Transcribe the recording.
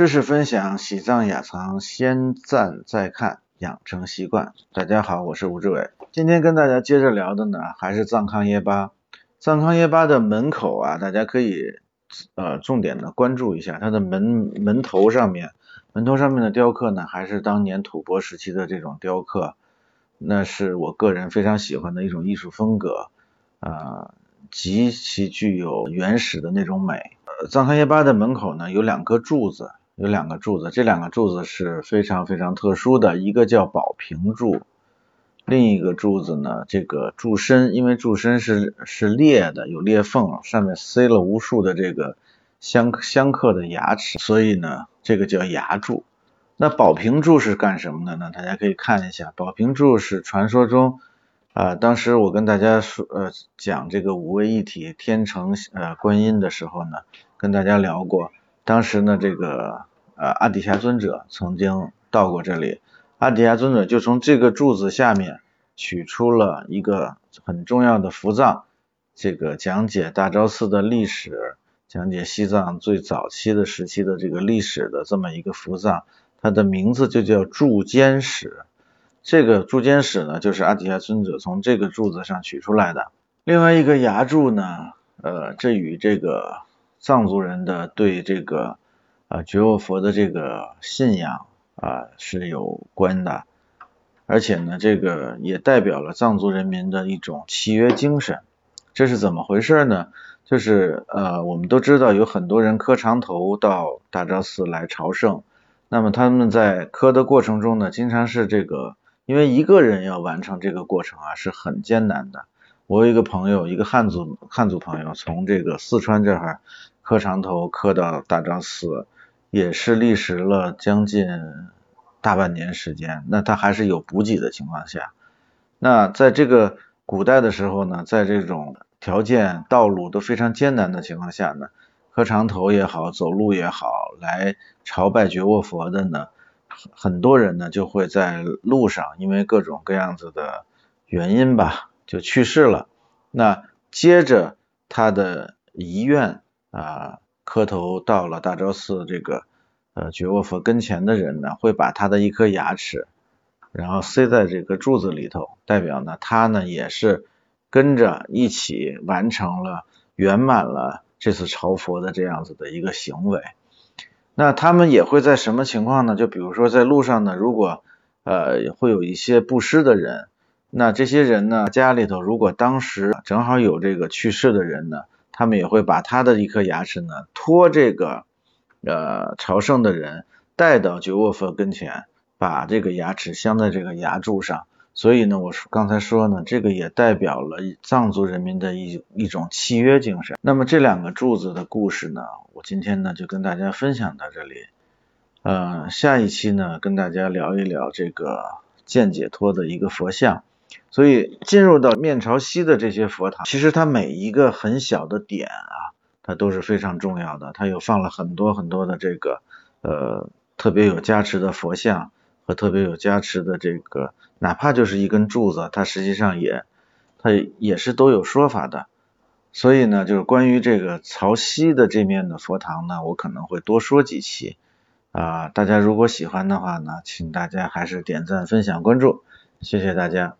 知识分享，喜藏雅藏，先赞再看，养成习惯。大家好，我是吴志伟。今天跟大家接着聊的呢，还是藏康耶巴。藏康耶巴的门口啊，大家可以呃重点的关注一下它的门门头上面，门头上面的雕刻呢，还是当年吐蕃时期的这种雕刻，那是我个人非常喜欢的一种艺术风格啊，极其具有原始的那种美。藏康耶巴的门口呢，有两颗柱子。有两个柱子，这两个柱子是非常非常特殊的，一个叫宝瓶柱，另一个柱子呢，这个柱身因为柱身是是裂的，有裂缝，上面塞了无数的这个相相克的牙齿，所以呢，这个叫牙柱。那宝瓶柱是干什么的呢？大家可以看一下，宝瓶柱是传说中啊，当时我跟大家说呃讲这个五位一体天成呃观音的时候呢，跟大家聊过，当时呢这个。呃，阿底峡尊者曾经到过这里，阿底峡尊者就从这个柱子下面取出了一个很重要的符藏，这个讲解大昭寺的历史，讲解西藏最早期的时期的这个历史的这么一个符藏，它的名字就叫柱间史。这个柱间史呢，就是阿底峡尊者从这个柱子上取出来的。另外一个牙柱呢，呃，这与这个藏族人的对这个。啊，觉沃佛的这个信仰啊是有关的，而且呢，这个也代表了藏族人民的一种契约精神。这是怎么回事呢？就是呃，我们都知道有很多人磕长头到大昭寺来朝圣，那么他们在磕的过程中呢，经常是这个，因为一个人要完成这个过程啊是很艰难的。我有一个朋友，一个汉族汉族朋友，从这个四川这儿磕长头磕到大昭寺。也是历时了将近大半年时间，那他还是有补给的情况下，那在这个古代的时候呢，在这种条件道路都非常艰难的情况下呢，磕长头也好，走路也好，来朝拜觉沃佛的呢，很多人呢就会在路上因为各种各样子的原因吧，就去世了。那接着他的遗愿啊。磕头到了大昭寺这个呃觉沃佛跟前的人呢，会把他的一颗牙齿，然后塞在这个柱子里头，代表呢他呢也是跟着一起完成了圆满了这次朝佛的这样子的一个行为。那他们也会在什么情况呢？就比如说在路上呢，如果呃会有一些布施的人，那这些人呢家里头如果当时正好有这个去世的人呢。他们也会把他的一颗牙齿呢，托这个呃朝圣的人带到觉沃佛跟前，把这个牙齿镶在这个牙柱上。所以呢，我说刚才说呢，这个也代表了藏族人民的一一种契约精神。那么这两个柱子的故事呢，我今天呢就跟大家分享到这里。呃，下一期呢跟大家聊一聊这个见解脱的一个佛像。所以进入到面朝西的这些佛堂，其实它每一个很小的点啊，它都是非常重要的。它有放了很多很多的这个呃特别有加持的佛像和特别有加持的这个，哪怕就是一根柱子，它实际上也它也是都有说法的。所以呢，就是关于这个朝西的这面的佛堂呢，我可能会多说几期啊。大家如果喜欢的话呢，请大家还是点赞、分享、关注，谢谢大家。